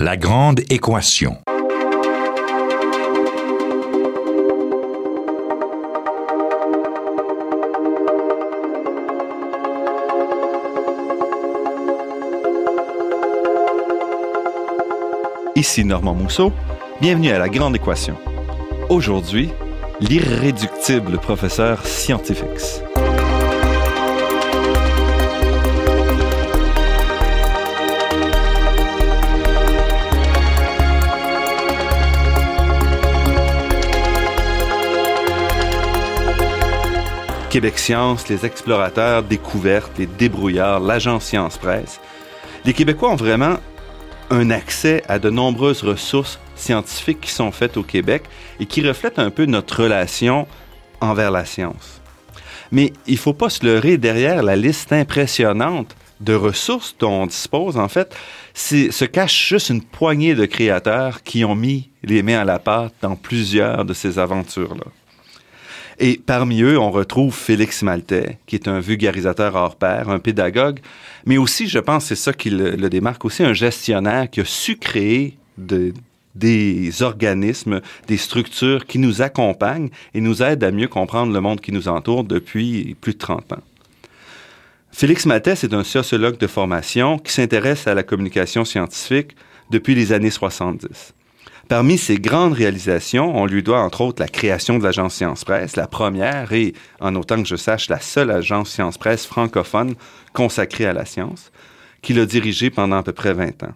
La grande équation. Ici Normand Mousseau, bienvenue à La Grande Équation. Aujourd'hui, l'irréductible professeur scientifique. Québec Science, les explorateurs, découvertes, les débrouillards, l'agence Science Presse. Les Québécois ont vraiment un accès à de nombreuses ressources scientifiques qui sont faites au Québec et qui reflètent un peu notre relation envers la science. Mais il ne faut pas se leurrer derrière la liste impressionnante de ressources dont on dispose, en fait, se cache juste une poignée de créateurs qui ont mis les mains à la pâte dans plusieurs de ces aventures-là. Et parmi eux, on retrouve Félix Maltais, qui est un vulgarisateur hors pair, un pédagogue, mais aussi, je pense, c'est ça qui le, démarque, aussi un gestionnaire qui a su créer des organismes, des structures qui nous accompagnent et nous aident à mieux comprendre le monde qui nous entoure depuis plus de 30 ans. Félix Maltais est un sociologue de formation qui s'intéresse à la communication scientifique depuis les années 70. Parmi ses grandes réalisations, on lui doit entre autres la création de l'agence Science Presse, la première et, en autant que je sache, la seule agence Science Presse francophone consacrée à la science, qu'il a dirigée pendant à peu près 20 ans.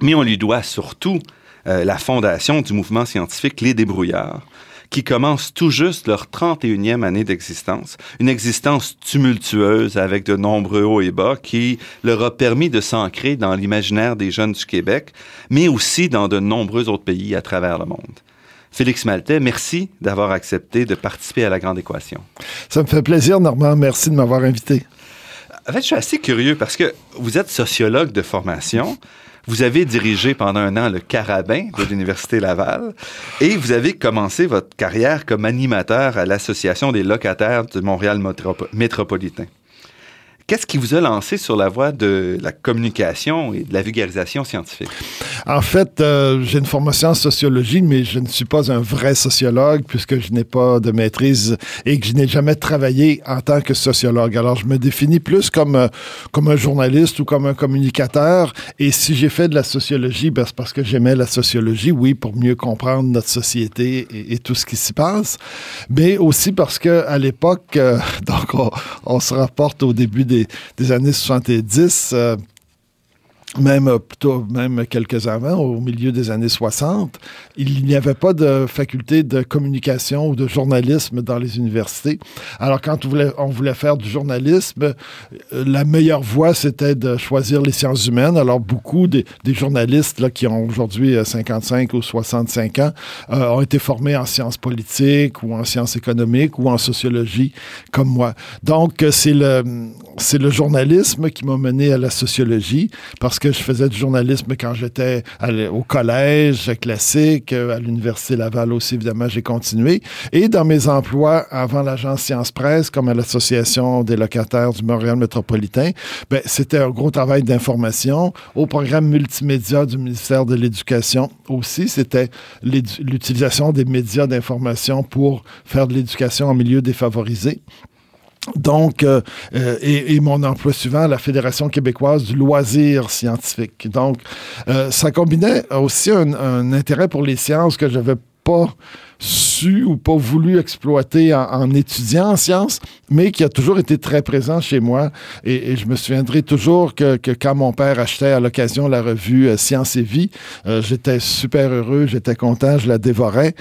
Mais on lui doit surtout euh, la fondation du mouvement scientifique Les Débrouillards, qui commencent tout juste leur 31e année d'existence. Une existence tumultueuse avec de nombreux hauts et bas qui leur a permis de s'ancrer dans l'imaginaire des jeunes du Québec, mais aussi dans de nombreux autres pays à travers le monde. Félix Maltais, merci d'avoir accepté de participer à la Grande Équation. Ça me fait plaisir, Normand. Merci de m'avoir invité. En fait, je suis assez curieux parce que vous êtes sociologue de formation. Vous avez dirigé pendant un an le Carabin de l'Université Laval et vous avez commencé votre carrière comme animateur à l'Association des locataires de Montréal métropolitain. Qu'est-ce qui vous a lancé sur la voie de la communication et de la vulgarisation scientifique? En fait, euh, j'ai une formation en sociologie, mais je ne suis pas un vrai sociologue puisque je n'ai pas de maîtrise et que je n'ai jamais travaillé en tant que sociologue. Alors, je me définis plus comme, euh, comme un journaliste ou comme un communicateur. Et si j'ai fait de la sociologie, ben, c'est parce que j'aimais la sociologie, oui, pour mieux comprendre notre société et, tout ce qui s'y passe, mais aussi parce que à l'époque, euh, donc on, on se rapporte au début des des, années 70, même euh, plutôt même quelques avant, au milieu des années 60, il n'y avait pas de faculté de communication ou de journalisme dans les universités. Alors quand on voulait, faire du journalisme, euh, la meilleure voie, c'était de choisir les sciences humaines. Alors beaucoup des, journalistes là, qui ont aujourd'hui 55 euh, ou 65 ans ont été formés en sciences politiques ou en sciences économiques ou en sociologie, comme moi. Donc c'est le, c'est le journalisme qui m'a mené à la sociologie parce que je faisais du journalisme quand j'étais au collège classique, à l'Université Laval aussi, évidemment, j'ai continué. Et dans mes emplois avant l'agence Science Presse, comme à l'Association des locataires du Montréal métropolitain, ben, c'était un gros travail d'information. Au programme multimédia du ministère de l'Éducation aussi, c'était l'utilisation des médias d'information pour faire de l'éducation en milieu défavorisé. Donc, euh, euh, et, mon emploi suivant, la Fédération québécoise du loisir scientifique. Donc, euh, ça combinait aussi un, un, intérêt pour les sciences que j'avais pas su ou pas voulu exploiter en, étudiant en sciences, mais qui a toujours été très présent chez moi. Et, je me souviendrai toujours que, quand mon père achetait à l'occasion la revue euh, Science et Vie, euh, j'étais super heureux, j'étais content, je la dévorais.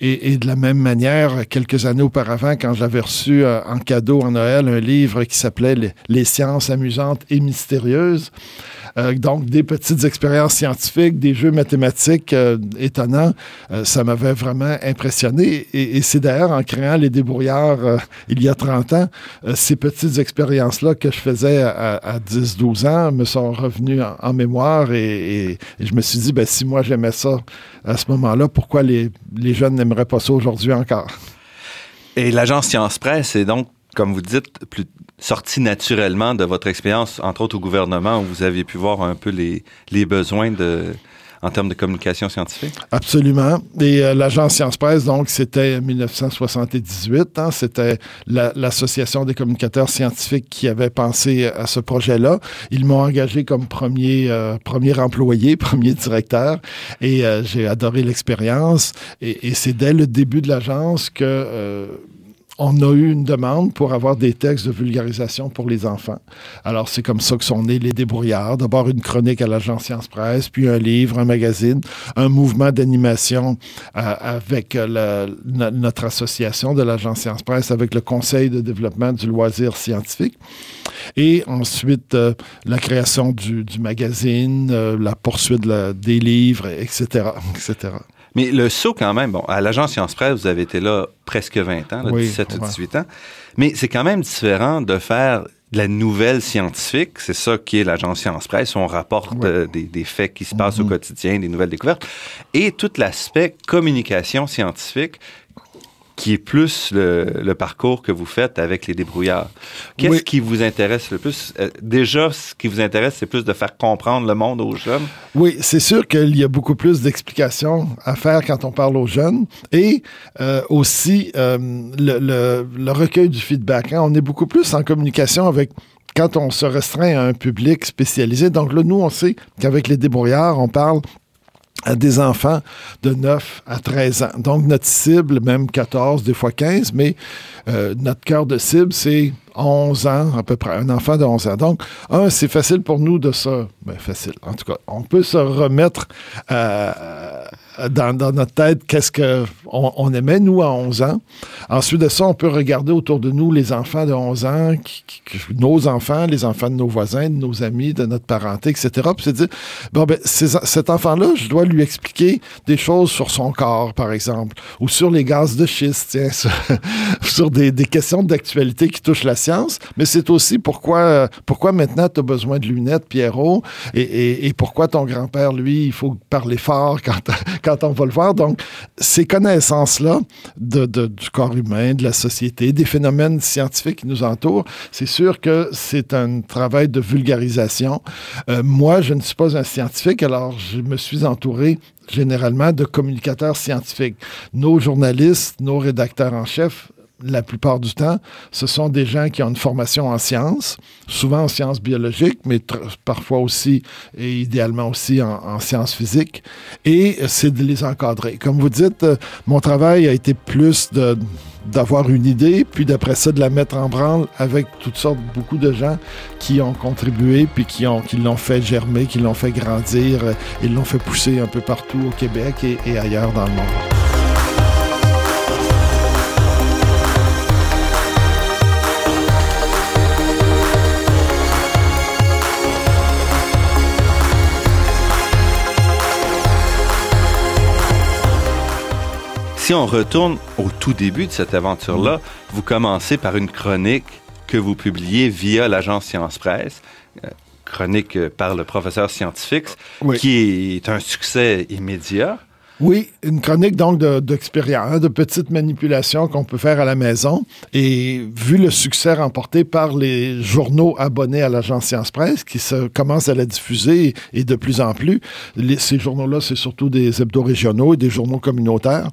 Et, de la même manière, quelques années auparavant, quand j'avais reçu euh, en cadeau en Noël un livre qui s'appelait les, sciences amusantes et mystérieuses, donc des petites expériences scientifiques, des jeux mathématiques étonnants, ça m'avait vraiment impressionné. Et, c'est d'ailleurs en créant les débrouillards euh, il y a 30 ans, euh, ces petites expériences-là que je faisais à, 10-12 ans me sont revenues en, mémoire. Et, je me suis dit, ben, si moi j'aimais ça à ce moment-là, pourquoi les, les jeunes n'aimeraient pas ça aujourd'hui encore? Et l'agence Science Presse est donc, comme vous dites, plus sortie naturellement de votre expérience, entre autres au gouvernement, où vous avez pu voir un peu les, besoins en termes de communication scientifique? Absolument. Et euh, l'agence Science Presse, donc, c'était 1978. Hein, c'était l'Association des communicateurs scientifiques qui avait pensé à ce projet-là. Ils m'ont engagé comme premier, euh, premier employé, premier directeur, et euh, j'ai adoré l'expérience. Et c'est dès le début de l'agence que on a eu une demande pour avoir des textes de vulgarisation pour les enfants. Alors, c'est comme ça que sont nés les débrouillards. D'abord, une chronique à l'agence Science Presse, puis un livre, un magazine, un mouvement d'animation euh, avec notre association de l'agence Science Presse, avec le Conseil de développement du loisir scientifique. Et ensuite, euh, la création du, magazine, euh, la poursuite des livres, etc., etc. Mais le saut, quand même, bon, à l'agence Science Presse, vous avez été là presque 20 ans, 17 ou 18 ans. Mais c'est quand même différent de faire de la nouvelle scientifique. C'est ça qui est l'agence Science Presse. On rapporte euh, des, faits qui se passent au mm-hmm. quotidien, des nouvelles découvertes. Et tout l'aspect communication scientifique qui est plus le, parcours que vous faites avec les débrouillards. Qu'est-ce qui vous intéresse le plus? Euh, déjà, ce qui vous intéresse, c'est plus de faire comprendre le monde aux jeunes? Oui, c'est sûr qu'il y a beaucoup plus d'explications à faire quand on parle aux jeunes et euh, aussi euh, le, recueil du feedback. Hein. On est beaucoup plus en communication avec quand on se restreint à un public spécialisé. Donc là, nous, on sait qu'avec les débrouillards, on parle à des enfants de 9 à 13 ans. Donc, notre cible, même 14, des fois 15, mais euh, notre cœur de cible, c'est 11 ans, à peu près, un enfant de 11 ans. Donc, un, c'est facile pour nous de se... Ben, facile, en tout cas, on peut se remettre euh, dans, notre tête qu'est-ce qu'on on aimait, nous, à 11 ans. Ensuite de ça, on peut regarder autour de nous les enfants de 11 ans, nos enfants, les enfants de nos voisins, de nos amis, de notre parenté, etc. Puis c'est dire, bon, ben, cet enfant-là, je dois lui expliquer des choses sur son corps, par exemple, ou sur les gaz de schiste, tiens, sur, des, des questions d'actualité qui touchent la mais c'est aussi pourquoi, pourquoi maintenant tu as besoin de lunettes, Pierrot, et, pourquoi ton grand-père, lui, il faut parler fort quand, quand on va le voir. Donc, ces connaissances-là de, du corps humain, de la société, des phénomènes scientifiques qui nous entourent, c'est sûr que c'est un travail de vulgarisation. Euh, moi, je ne suis pas un scientifique, alors je me suis entouré généralement de communicateurs scientifiques. Nos journalistes, nos rédacteurs en chef la plupart du temps, ce sont des gens qui ont une formation en sciences, souvent en sciences biologiques, mais parfois aussi et idéalement aussi en, sciences physiques. Et c'est de les encadrer. Comme vous dites, euh, mon travail a été plus de d'avoir une idée, puis d'après ça, de la mettre en branle avec toutes sortes, beaucoup de gens qui ont contribué, puis qui qui l'ont fait germer, qui l'ont fait grandir, euh, l'ont fait pousser un peu partout au Québec et ailleurs dans le monde. Si on retourne au tout début de cette aventure-là, vous commencez par une chronique que vous publiez via l'agence Science Presse, euh, chronique par le professeur scientifique, qui est un succès immédiat. Oui, une chronique donc d'expérience, de, de petites manipulations qu'on peut faire à la maison. Et vu le succès remporté par les journaux abonnés à l'agence Science Presse, qui se commencent à la diffuser et de plus en plus, ces journaux-là, c'est surtout des hebdos régionaux et des journaux communautaires.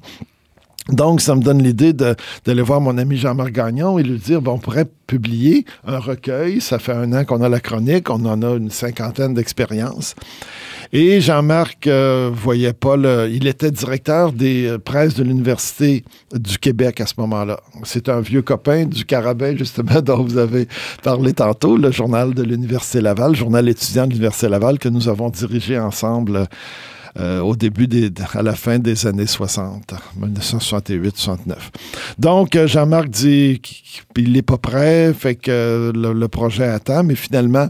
Donc, ça me donne l'idée d'aller voir mon ami Jean-Marc Gagnon et lui dire, bon, on pourrait publier un recueil. Ça fait un an qu'on a la chronique, on en a une cinquantaine d'expériences. Et Jean-Marc euh, voyait pas le... Il était directeur des euh, presses de l'Université du Québec à ce moment-là. C'est un vieux copain du Carabin, justement, dont vous avez parlé tantôt, le journal de l'Université Laval, journal étudiant de l'Université Laval que nous avons dirigé ensemble euh, au début des, à la fin des années 60, 1968-69. Donc, euh, Jean-Marc dit qu'il n'est pas prêt, fait que le, projet attend, mais finalement,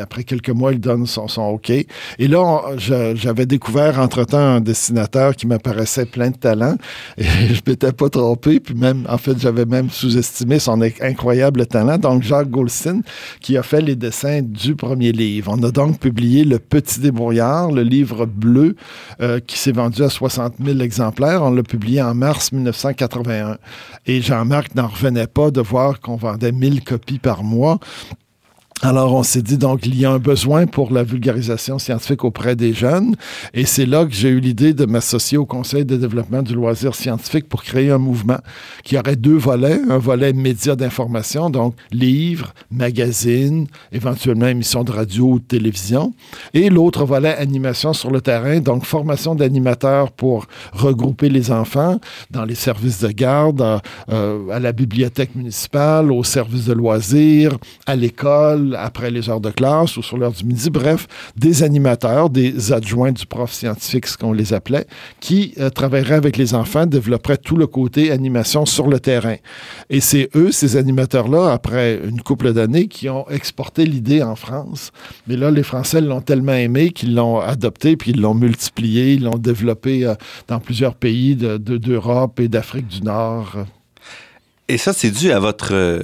après quelques mois, il donne son, son OK. Et là, j'avais découvert entre-temps un dessinateur qui m'apparaissait plein de talent, et je m'étais pas trompé, puis même, en fait, j'avais même sous-estimé son incroyable talent. Donc, Jacques Goldstein, qui a fait les dessins du premier livre. On a donc publié Le Petit Débrouillard, le livre bleu euh, qui s'est vendu à 60 000 exemplaires. On l'a publié en mars 1981. Et Jean-Marc n'en revenait pas de voir qu'on vendait 1000 copies par mois. Alors, on s'est dit, donc, il y a un besoin pour la vulgarisation scientifique auprès des jeunes. Et c'est là que j'ai eu l'idée de m'associer au Conseil de développement du loisir scientifique pour créer un mouvement qui aurait deux volets. Un volet médias d'information, donc livres, magazines, éventuellement émissions de radio ou de télévision. Et l'autre volet, animation sur le terrain, donc formation d'animateurs pour regrouper les enfants dans les services de garde, euh, à la bibliothèque municipale, au service de loisirs, à l'école, après les heures de classe ou sur l'heure du midi. Bref, des animateurs, des adjoints du prof scientifique, ce qu'on les appelait, qui euh, travailleraient avec les enfants, développeraient tout le côté animation sur le terrain. Et c'est eux, ces animateurs-là, après une couple d'années, qui ont exporté l'idée en France. Mais là, les Français l'ont tellement aimé qu'ils l'ont adopté, puis ils l'ont multiplié, ils l'ont développé euh, dans plusieurs pays d'Europe de, et d'Afrique du Nord. Et ça, c'est dû à votre...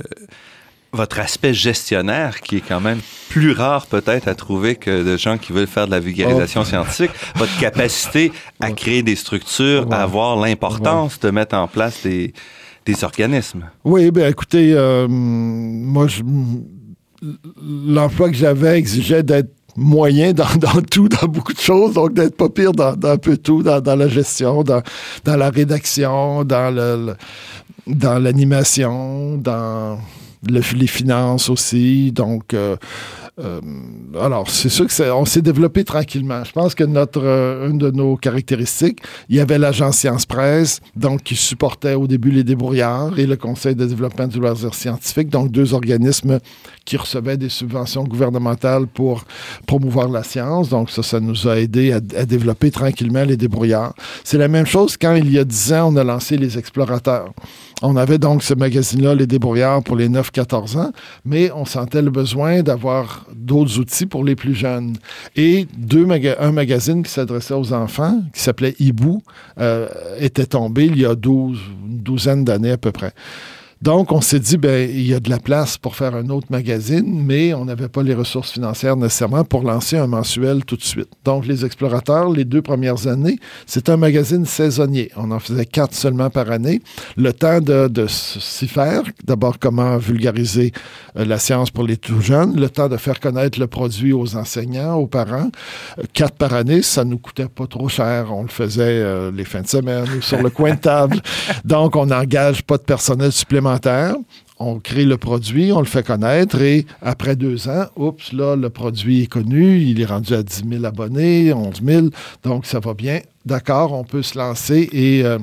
Votre aspect gestionnaire qui est quand même plus rare peut-être à trouver que de gens qui veulent faire de la vulgarisation oh. scientifique, votre capacité à créer des structures, à avoir l'importance de mettre en place des, des organismes. Oui, bien écoutez, euh, moi, l'emploi que j'avais exigeait d'être moyen dans, dans, tout, dans beaucoup de choses, donc d'être pas pire dans, dans un peu tout, dans, dans, la gestion, dans, la rédaction, dans le dans l'animation, dans les finances aussi. Donc, euh, euh, alors, c'est sûr qu'on s'est développé tranquillement. Je pense que notre, euh, une de nos caractéristiques, il y avait l'agence Science Presse, donc qui supportait au début les débrouillards et le Conseil de développement du loisir scientifique, donc deux organismes qui recevaient des subventions gouvernementales pour promouvoir la science. Donc, ça, ça nous a aidé à, à développer tranquillement les débrouillards. C'est la même chose quand, il y a dix ans, on a lancé les explorateurs. On avait donc ce magazine-là, Les Débrouillards, pour les 9-14 ans, mais on sentait le besoin d'avoir d'autres outils pour les plus jeunes. Et deux un magazine qui s'adressait aux enfants, qui s'appelait Hibou, euh, était tombé il y a 12, une douzaine d'années à peu près. Donc, on s'est dit, ben, il y a de la place pour faire un autre magazine, mais on n'avait pas les ressources financières nécessairement pour lancer un mensuel tout de suite. Donc, les explorateurs, les deux premières années, c'est un magazine saisonnier. On en faisait quatre seulement par année. Le temps de, de s'y faire, d'abord, comment vulgariser euh, la science pour les tout jeunes, le temps de faire connaître le produit aux enseignants, aux parents. Euh, quatre par année, ça nous coûtait pas trop cher. On le faisait euh, les fins de semaine ou sur le coin de table. Donc, on n'engage pas de personnel supplémentaire on crée le produit, on le fait connaître et après deux ans, oups, là, le produit est connu, il est rendu à 10 000 abonnés, 11 000, donc ça va bien. D'accord, on peut se lancer et... Euh,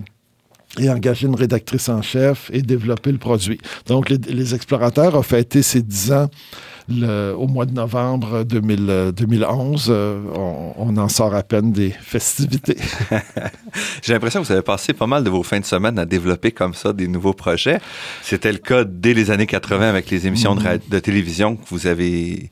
et engager une rédactrice en chef et développer le produit. Donc, les, explorateurs ont fêté ces 10 ans au mois de novembre 2011. Euh, on, en sort à peine des festivités. J'ai l'impression que vous avez passé pas mal de vos fins de semaine à développer comme ça des nouveaux projets. C'était le cas dès les années 80 avec les émissions de, mm-hmm. télévision que vous avez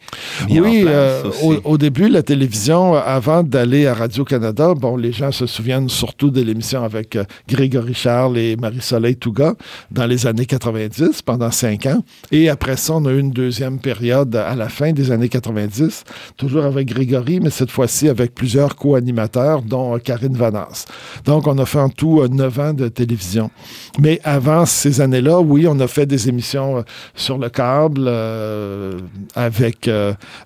mis oui, en place. Euh, au, au, début, la télévision, avant d'aller à Radio-Canada, bon, les gens se souviennent surtout de l'émission avec euh, Grégory Charles et Marie-Soleil Touga dans les années 90, pendant cinq ans. Et après ça, on a eu une deuxième période à la fin des années 90, toujours avec Grégory, mais cette fois-ci avec plusieurs co-animateurs, dont euh, Karine Vanasse. Donc, on a fait en tout euh, neuf ans de télévision. Mais avant ces années-là, oui, on a fait des émissions euh, sur le câble avec,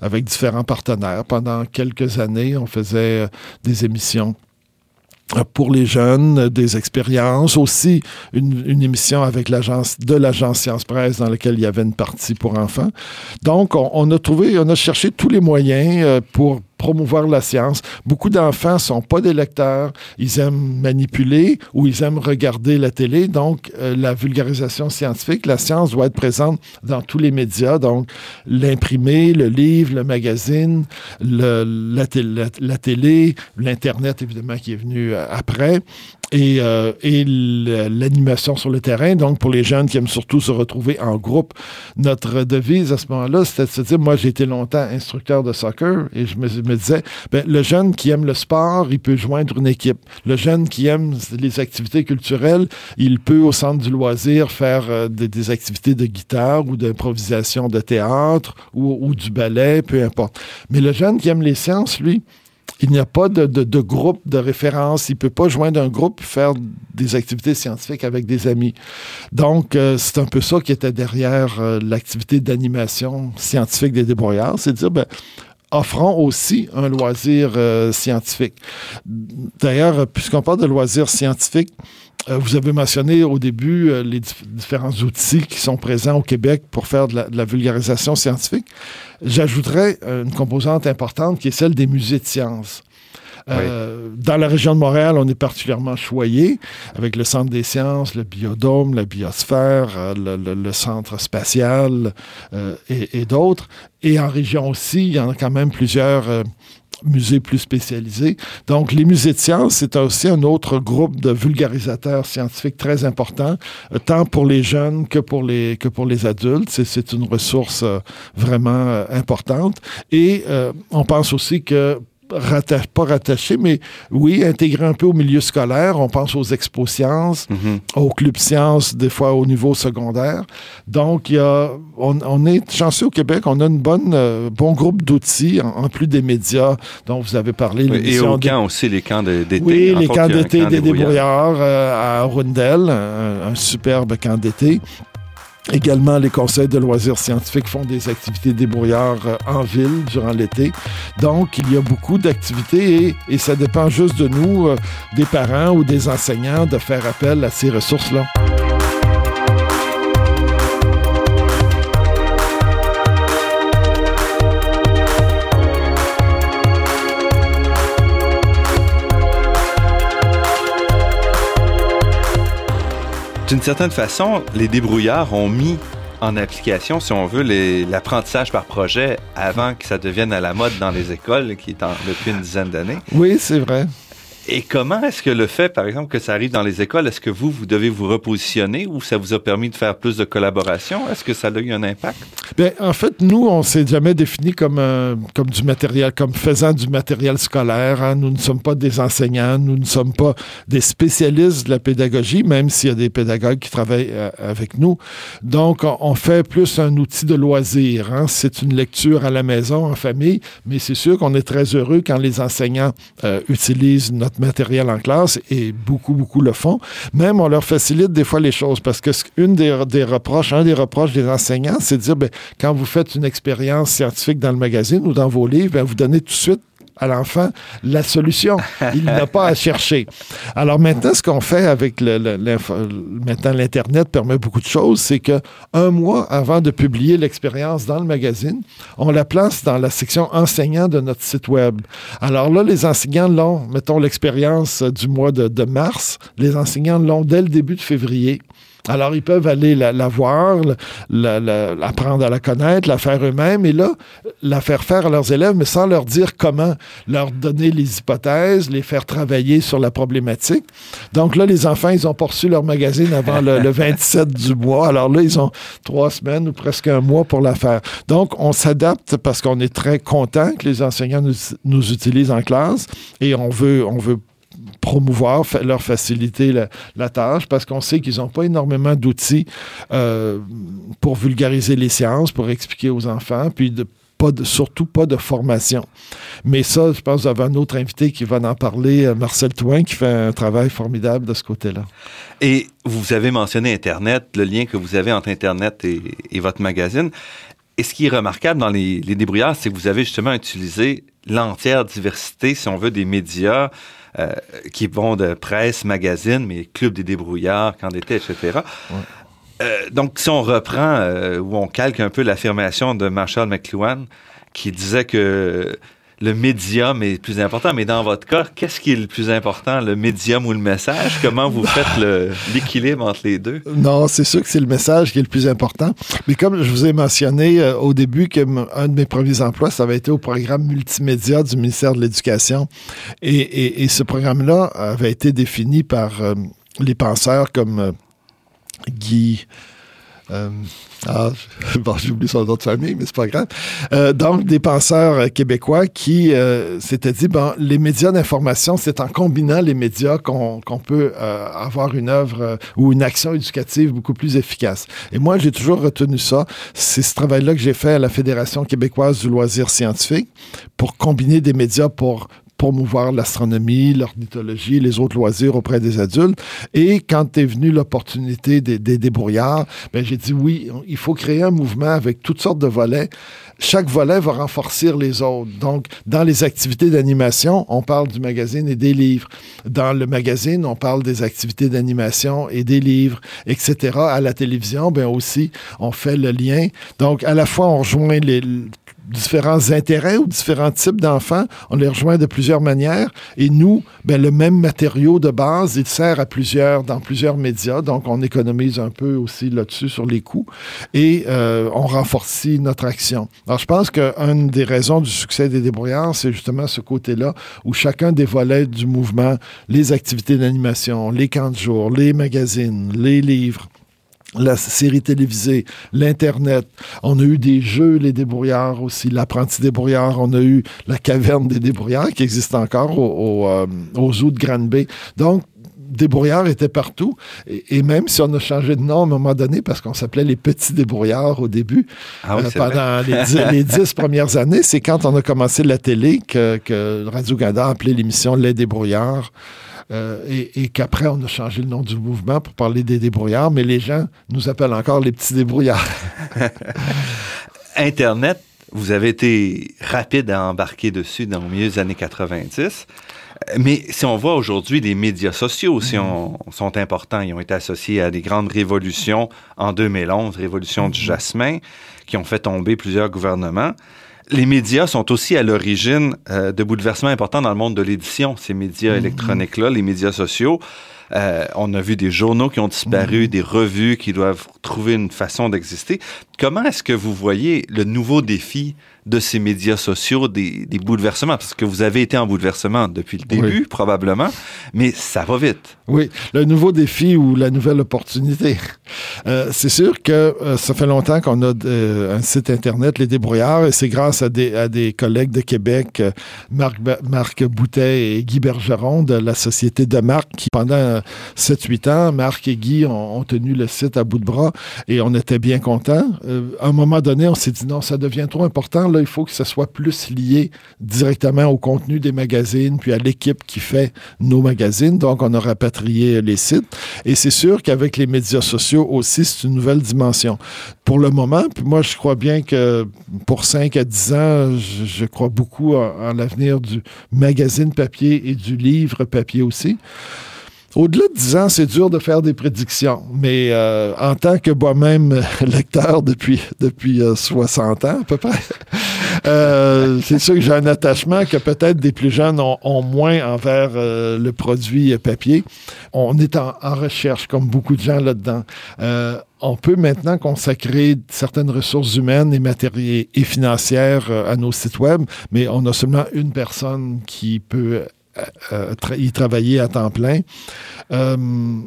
avec différents partenaires. Pendant quelques années, on faisait des émissions pour les jeunes, des expériences, aussi une, émission avec l'agence de l'agence Science Presse dans laquelle il y avait une partie pour enfants. Donc, on, on a trouvé, on a cherché tous les moyens euh, pour promouvoir la science. Beaucoup d'enfants sont pas des lecteurs, ils aiment manipuler ou ils aiment regarder la télé. Donc, euh, la vulgarisation scientifique, la science doit être présente dans tous les médias. Donc, l'imprimé, le livre, le magazine, la télé, l'Internet, évidemment, qui est venu euh, après et, euh, et l'animation sur le terrain. Donc, pour les jeunes qui aiment surtout se retrouver en groupe, notre devise à ce moment-là, c'était de se dire, moi, j'ai été longtemps instructeur de soccer et je me, disais, ben, le jeune qui aime le sport, il peut joindre une équipe. Le jeune qui aime les activités culturelles, il peut, au centre du loisir, faire euh, des, activités de guitare ou d'improvisation de théâtre ou du ballet, peu importe. Mais le jeune qui aime les sciences, lui, il n'y a pas de, de, groupe de référence. Il ne peut pas joindre un groupe faire des activités scientifiques avec des amis. Donc, euh, c'est un peu ça qui était derrière euh, l'activité d'animation scientifique des débrouillards. C'est de dire, ben, offrons aussi un loisir euh, scientifique. D'ailleurs, puisqu'on parle de loisir scientifique, vous avez mentionné au début les différents outils qui sont présents au Québec pour faire de la vulgarisation scientifique. J'ajouterais une composante importante qui est celle des musées de sciences. Euh, dans la région de Montréal, on est particulièrement choyé avec le Centre des sciences, le biodôme, la biosphère, euh, le, centre spatial euh, et, d'autres. Et en région aussi, il y en a quand même plusieurs musées plus spécialisés. Donc, les musées de sciences, c'est aussi un autre groupe de vulgarisateurs scientifiques très important, tant pour les jeunes que pour les, que pour les adultes. C'est une ressource vraiment importante. Et on pense aussi que pas rattaché, mais oui, intégré un peu au milieu scolaire. On pense aux expos sciences, mhm. aux clubs sciences, des fois au niveau secondaire. Donc, il y a, on, est chanceux au Québec, on a un bonne, euh, bon groupe d'outils, en, plus des médias dont vous avez parlé. et au camp aussi, les camps d'été. Oui, les camps d'été des débrouillards euh, à Rundel, un superbe camp d'été. Également, les conseils de loisirs scientifiques font des activités débrouillards euh, en ville durant l'été. Donc, il y a beaucoup d'activités et, et, ça dépend juste de nous, euh, des parents ou des enseignants, de faire appel à ces ressources-là. D'une certaine façon, les débrouillards ont mis en application, si on veut, l'apprentissage par projet avant que ça devienne à la mode dans les écoles, qui est depuis une dizaine d'années. Oui, c'est vrai. Et comment est-ce que le fait, par exemple, que ça arrive dans les écoles, est-ce que vous, vous devez vous repositionner ou ça vous a permis de faire plus de collaboration? Est-ce que ça a eu un impact? Bien, en fait, nous, on s'est jamais défini comme, euh, comme du matériel, comme faisant du matériel scolaire. Hein. Nous ne sommes pas des enseignants, nous ne sommes pas des spécialistes de la pédagogie, même s'il y a des pédagogues qui travaillent euh, avec nous. Donc, on, fait plus un outil de loisir. Hein. C'est une lecture à la maison, en famille, mais c'est sûr qu'on est très heureux quand les enseignants euh, utilisent notre matériel en classe et beaucoup, beaucoup le font. Même, on leur facilite des fois les choses parce que une des, des reproches, un des reproches des enseignants, c'est de dire, ben, quand vous faites une expérience scientifique dans le magazine ou dans vos livres, ben, vous donnez tout de suite à l'enfant la solution. Il n'a pas à chercher. Alors maintenant, ce qu'on fait avec le, maintenant l'Internet permet beaucoup de choses, c'est que un mois avant de publier l'expérience dans le magazine, on la place dans la section enseignant de notre site web. Alors là, les enseignants l'ont, mettons l'expérience du mois de mars, les enseignants l'ont dès le début de février. Alors, ils peuvent aller la, voir, apprendre à la connaître, la faire eux-mêmes, et là, la faire faire à leurs élèves, mais sans leur dire comment, leur donner les hypothèses, les faire travailler sur la problématique. Donc là, les enfants, ils ont poursu leur magazine avant le, 27 du mois. Alors là, ils ont trois semaines ou presque un mois pour la faire. Donc, on s'adapte parce qu'on est très content que les enseignants nous, nous utilisent en classe et on veut, on veut promouvoir, leur faciliter la, tâche parce qu'on sait qu'ils n'ont pas énormément d'outils euh, pour vulgariser les sciences, pour expliquer aux enfants, puis de, pas de, surtout pas de formation. Mais ça, je pense vous un autre invité qui va en parler, euh, Marcel Touin, qui fait un travail formidable de ce côté-là. Et vous avez mentionné Internet, le lien que vous avez entre Internet et, votre magazine. Et ce qui est remarquable dans les, les débrouillards, c'est que vous avez justement utilisé l'entière diversité, si on veut, des médias, euh, qui vont de presse, magazine, mais club des débrouillards, camp d'été, etc. Euh, donc, si on reprend euh, ou on calque un peu l'affirmation de Marshall McLuhan, qui disait que le médium est le plus important, mais dans votre cas, qu'est-ce qui est le plus important, le médium ou le message? Comment vous faites l'équilibre entre les deux? Non, c'est sûr que c'est le message qui est le plus important. Mais comme je vous ai mentionné euh, au début que un de mes premiers emplois, ça avait été au programme multimédia du ministère de l'Éducation. Et, ce programme-là avait été défini par euh, les penseurs comme euh, Guy... Ah, bon, j'ai oublié son nom de famille, mais c'est pas grave. Euh, donc, des penseurs euh, québécois qui euh, s'étaient dit, bon, les médias d'information, c'est en combinant les médias qu'on peut avoir une œuvre ou une action éducative beaucoup plus efficace. Et moi, j'ai toujours retenu ça. C'est ce travail-là que j'ai fait à la Fédération québécoise du loisir scientifique pour combiner des médias pour promouvoir l'astronomie, l'ornithologie, les autres loisirs auprès des adultes. Et quand est venue l'opportunité des, débrouillards, ben, j'ai dit oui, il faut créer un mouvement avec toutes sortes de volets chaque volet va renforcer les autres. Donc, dans les activités d'animation, on parle du magazine et des livres. Dans le magazine, on parle des activités d'animation et des livres, etc. À la télévision, bien aussi, on fait le lien. Donc, à la fois, on rejoint les, différents intérêts ou différents types d'enfants. On les rejoint de plusieurs manières. Et nous, ben, le même matériau de base, il sert à plusieurs, dans plusieurs médias. Donc, on économise un peu aussi là-dessus sur les coûts et euh, on renforce notre action. Alors, je pense qu'une des raisons du succès des débrouillards, c'est justement ce côté-là où chacun des du mouvement, les activités d'animation, les camps de jour, les magazines, les livres, la série télévisée, l'Internet. On a eu des jeux, les débrouillards aussi, l'apprenti débrouillard. On a eu la caverne des débrouillards qui existe encore au, euh, au, zoo de Grande-Bay. Donc, débrouillards étaient partout. Et, même si on a changé de nom à un moment donné, parce qu'on s'appelait les petits débrouillards au début, ah euh, pendant les dix, premières années, c'est quand on a commencé la télé que, que Radio-Canada a appelé l'émission Les débrouillards. Euh, et, qu'après, on a changé le nom du mouvement pour parler des débrouillards, mais les gens nous appellent encore les petits débrouillards. Internet, vous avez été rapide à embarquer dessus dans les milieu des années 90. Mais si on voit aujourd'hui, les médias sociaux aussi mm. sont importants. Ils ont été associés à des grandes révolutions en 2011, révolution du mm. jasmin, qui ont fait tomber plusieurs gouvernements les médias sont aussi à l'origine euh, de bouleversements importants dans le monde de l'édition, ces médias mm-hmm. électroniques-là, les médias sociaux. Euh, on a vu des journaux qui ont disparu, mm-hmm. des revues qui doivent trouver une façon d'exister. Comment est-ce que vous voyez le nouveau défi de ces médias sociaux, des, bouleversements, parce que vous avez été en bouleversement depuis le début, probablement, mais ça va vite. Oui, le nouveau défi ou la nouvelle opportunité. Euh, c'est sûr que euh, ça fait longtemps qu'on a euh, un site Internet, Les Débrouillards, et c'est grâce à des, à des collègues de Québec, Marc, Marc Boutet et Guy Bergeron de la Société de Marc, qui pendant 7-8 ans, Marc et Guy ont, ont, tenu le site à bout de bras et on était bien contents. À un moment donné, on s'est dit non, ça devient trop important il faut que ce soit plus lié directement au contenu des magazines, puis à l'équipe qui fait nos magazines. Donc, on a rapatrié les sites. Et c'est sûr qu'avec les médias sociaux aussi, c'est une nouvelle dimension. Pour le moment, puis moi, je crois bien que pour 5 à 10 ans, je, crois beaucoup en l'avenir du magazine papier et du livre papier aussi. Au-delà de 10 ans, c'est dur de faire des prédictions, mais euh, en tant que moi-même lecteur depuis, depuis 60 euh, ans à peu près, euh, c'est sûr que j'ai un attachement que peut-être des plus jeunes ont, moins envers le produit papier. On est en, recherche, comme beaucoup de gens là-dedans. on peut maintenant consacrer certaines ressources humaines et matérielles et financières à nos sites web, mais on a seulement une personne qui peut euh, y travailler à temps plein euh,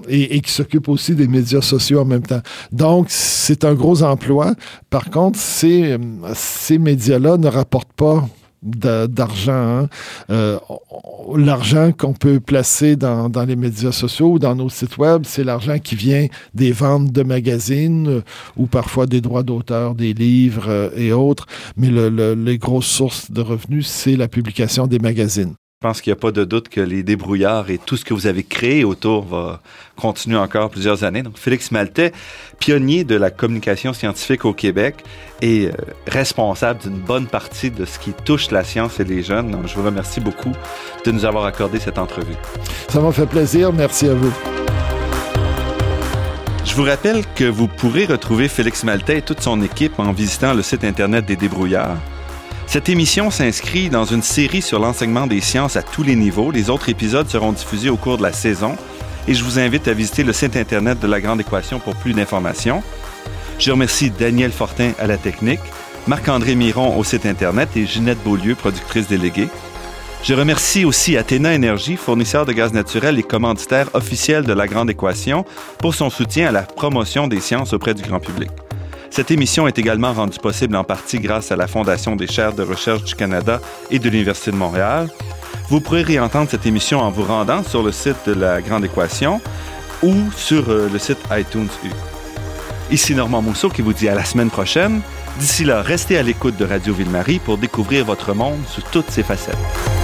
et, qui s'occupe aussi des médias sociaux en même temps. Donc, c'est un gros emploi. Par contre, ces, ces médias-là ne rapportent pas d'argent. Hein. Euh, l'argent qu'on peut placer dans, dans, les médias sociaux ou dans nos sites web, c'est l'argent qui vient des ventes de magazines ou parfois des droits d'auteur, des livres et autres. Mais le, les grosses sources de revenus, c'est la publication des magazines. Je pense qu'il n'y a pas de doute que les débrouillards et tout ce que vous avez créé autour va continuer encore plusieurs années. Donc, Félix Maltais, pionnier de la communication scientifique au Québec et euh, responsable d'une bonne partie de ce qui touche la science et les jeunes. Donc, je vous remercie beaucoup de nous avoir accordé cette entrevue. Ça m'a fait plaisir. Merci à vous. Je vous rappelle que vous pourrez retrouver Félix Maltais et toute son équipe en visitant le site Internet des débrouillards cette émission s'inscrit dans une série sur l'enseignement des sciences à tous les niveaux. Les autres épisodes seront diffusés au cours de la saison et je vous invite à visiter le site Internet de La Grande Équation pour plus d'informations. Je remercie Daniel Fortin à la technique, Marc-André Miron au site Internet et Ginette Beaulieu, productrice déléguée. Je remercie aussi Athéna Énergie, fournisseur de gaz naturel et commanditaire officiel de La Grande Équation, pour son soutien à la promotion des sciences auprès du grand public. Cette émission est également rendue possible en partie grâce à la Fondation des chaires de recherche du Canada et de l'Université de Montréal. Vous pourrez réentendre cette émission en vous rendant sur le site de la Grande Équation ou sur euh, le site iTunes U. Ici Normand Mousseau qui vous dit à la semaine prochaine. D'ici là, restez à l'écoute de Radio Ville-Marie pour découvrir votre monde sous toutes ses facettes.